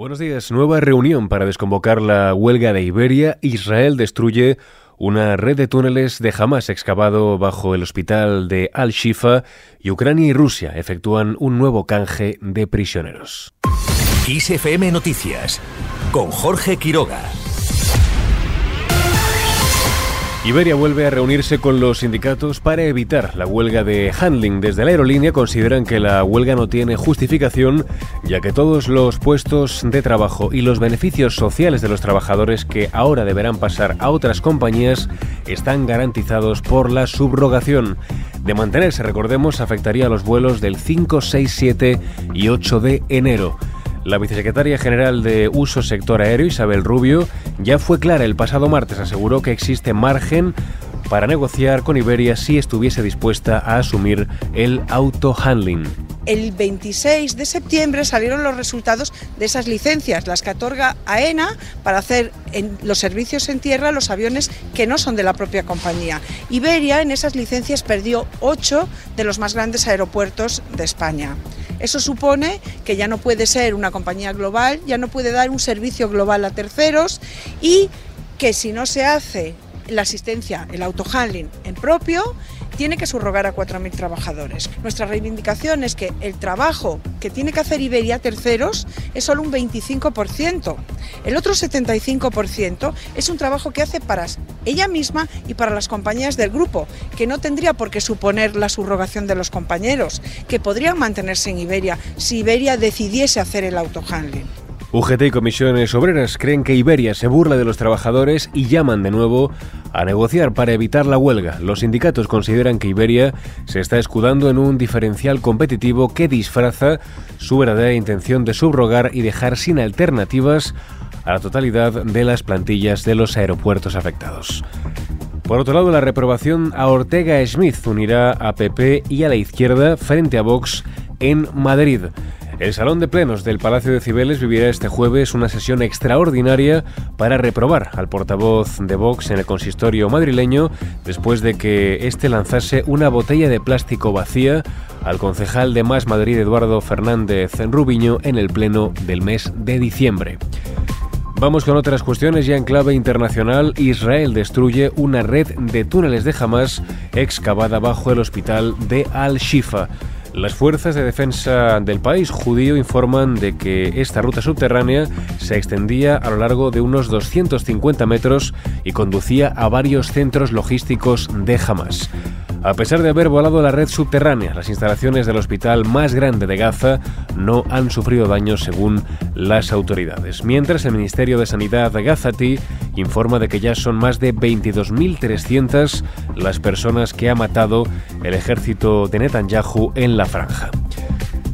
Buenos días. Nueva reunión para desconvocar la huelga de Iberia. Israel destruye una red de túneles de Hamas excavado bajo el hospital de Al-Shifa y Ucrania y Rusia efectúan un nuevo canje de prisioneros. ISFM Noticias con Jorge Quiroga. Iberia vuelve a reunirse con los sindicatos para evitar la huelga de handling. Desde la aerolínea consideran que la huelga no tiene justificación, ya que todos los puestos de trabajo y los beneficios sociales de los trabajadores que ahora deberán pasar a otras compañías están garantizados por la subrogación. De mantenerse, recordemos, afectaría a los vuelos del 5, 6, 7 y 8 de enero. La vicesecretaria general de Uso Sector Aéreo, Isabel Rubio, ya fue clara el pasado martes, aseguró que existe margen para negociar con Iberia si estuviese dispuesta a asumir el auto-handling. El 26 de septiembre salieron los resultados de esas licencias, las que otorga AENA para hacer los servicios en tierra los aviones que no son de la propia compañía. Iberia en esas licencias perdió ocho de los más grandes aeropuertos de España. Eso supone que ya no puede ser una compañía global, ya no puede dar un servicio global a terceros y que si no se hace la asistencia, el autohandling en propio, tiene que subrogar a 4.000 trabajadores. Nuestra reivindicación es que el trabajo que tiene que hacer Iberia terceros es solo un 25%. El otro 75% es un trabajo que hace para ella misma y para las compañías del grupo, que no tendría por qué suponer la subrogación de los compañeros, que podrían mantenerse en Iberia si Iberia decidiese hacer el autohandling. UGT y comisiones obreras creen que Iberia se burla de los trabajadores y llaman de nuevo a negociar para evitar la huelga. Los sindicatos consideran que Iberia se está escudando en un diferencial competitivo que disfraza su verdadera intención de subrogar y dejar sin alternativas a la totalidad de las plantillas de los aeropuertos afectados. Por otro lado, la reprobación a Ortega Smith unirá a PP y a la izquierda frente a Vox en Madrid. El Salón de Plenos del Palacio de Cibeles vivirá este jueves una sesión extraordinaria para reprobar al portavoz de Vox en el consistorio madrileño después de que éste lanzase una botella de plástico vacía al concejal de Más Madrid Eduardo Fernández Rubiño en el pleno del mes de diciembre. Vamos con otras cuestiones ya en clave internacional. Israel destruye una red de túneles de Hamas excavada bajo el hospital de Al-Shifa. Las fuerzas de defensa del país judío informan de que esta ruta subterránea se extendía a lo largo de unos 250 metros y conducía a varios centros logísticos de Hamas. A pesar de haber volado la red subterránea, las instalaciones del hospital más grande de Gaza no han sufrido daños según las autoridades. Mientras el Ministerio de Sanidad de Gazati informa de que ya son más de 22.300 las personas que ha matado el ejército de Netanyahu en la franja.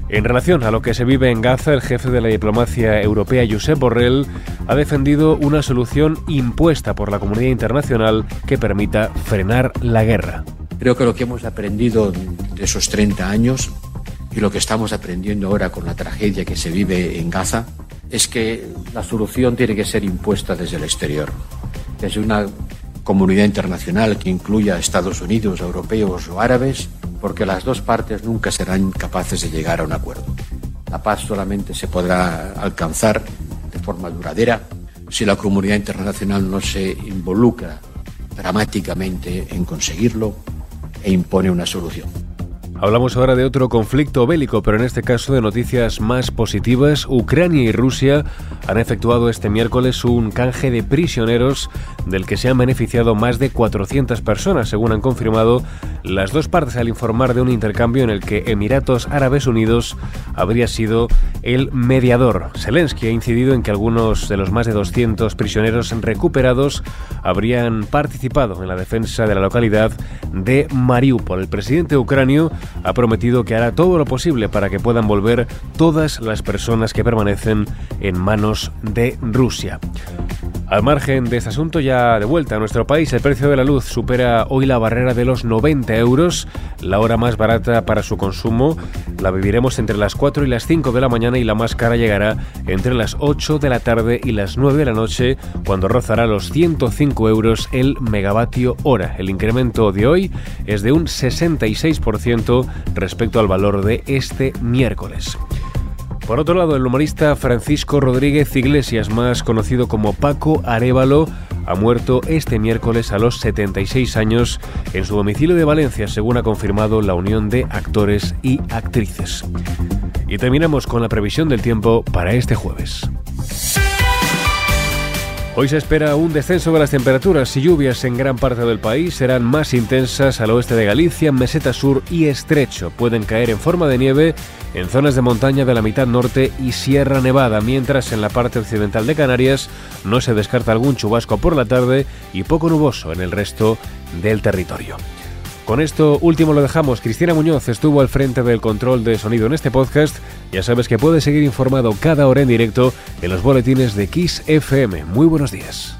En relación a lo que se vive en Gaza, el jefe de la diplomacia europea, Josep Borrell, ha defendido una solución impuesta por la comunidad internacional que permita frenar la guerra. Creo que lo que hemos aprendido de esos 30 años y lo que estamos aprendiendo ahora con la tragedia que se vive en Gaza es que la solución tiene que ser impuesta desde el exterior, desde una comunidad internacional que incluya a Estados Unidos, europeos o árabes, porque las dos partes nunca serán capaces de llegar a un acuerdo. La paz solamente se podrá alcanzar de forma duradera si la comunidad internacional no se involucra dramáticamente en conseguirlo e impone una solución. Hablamos ahora de otro conflicto bélico, pero en este caso de noticias más positivas. Ucrania y Rusia han efectuado este miércoles un canje de prisioneros del que se han beneficiado más de 400 personas, según han confirmado las dos partes al informar de un intercambio en el que Emiratos Árabes Unidos habría sido el mediador. Zelensky ha incidido en que algunos de los más de 200 prisioneros recuperados habrían participado en la defensa de la localidad de Mariupol. El presidente ucranio ha prometido que hará todo lo posible para que puedan volver todas las personas que permanecen en manos de Rusia. Al margen de este asunto, ya de vuelta a nuestro país, el precio de la luz supera hoy la barrera de los 90 euros. La hora más barata para su consumo la viviremos entre las 4 y las 5 de la mañana y la más cara llegará entre las 8 de la tarde y las 9 de la noche, cuando rozará los 105 euros el megavatio hora. El incremento de hoy es de un 66% respecto al valor de este miércoles. Por otro lado, el humorista Francisco Rodríguez Iglesias, más conocido como Paco Arevalo, ha muerto este miércoles a los 76 años en su domicilio de Valencia, según ha confirmado la Unión de Actores y Actrices. Y terminamos con la previsión del tiempo para este jueves. Hoy se espera un descenso de las temperaturas y lluvias en gran parte del país. Serán más intensas al oeste de Galicia, Meseta Sur y Estrecho. Pueden caer en forma de nieve en zonas de montaña de la mitad norte y Sierra Nevada, mientras en la parte occidental de Canarias no se descarta algún chubasco por la tarde y poco nuboso en el resto del territorio. Con esto último lo dejamos. Cristina Muñoz estuvo al frente del control de sonido en este podcast. Ya sabes que puedes seguir informado cada hora en directo en los boletines de Kiss FM. Muy buenos días.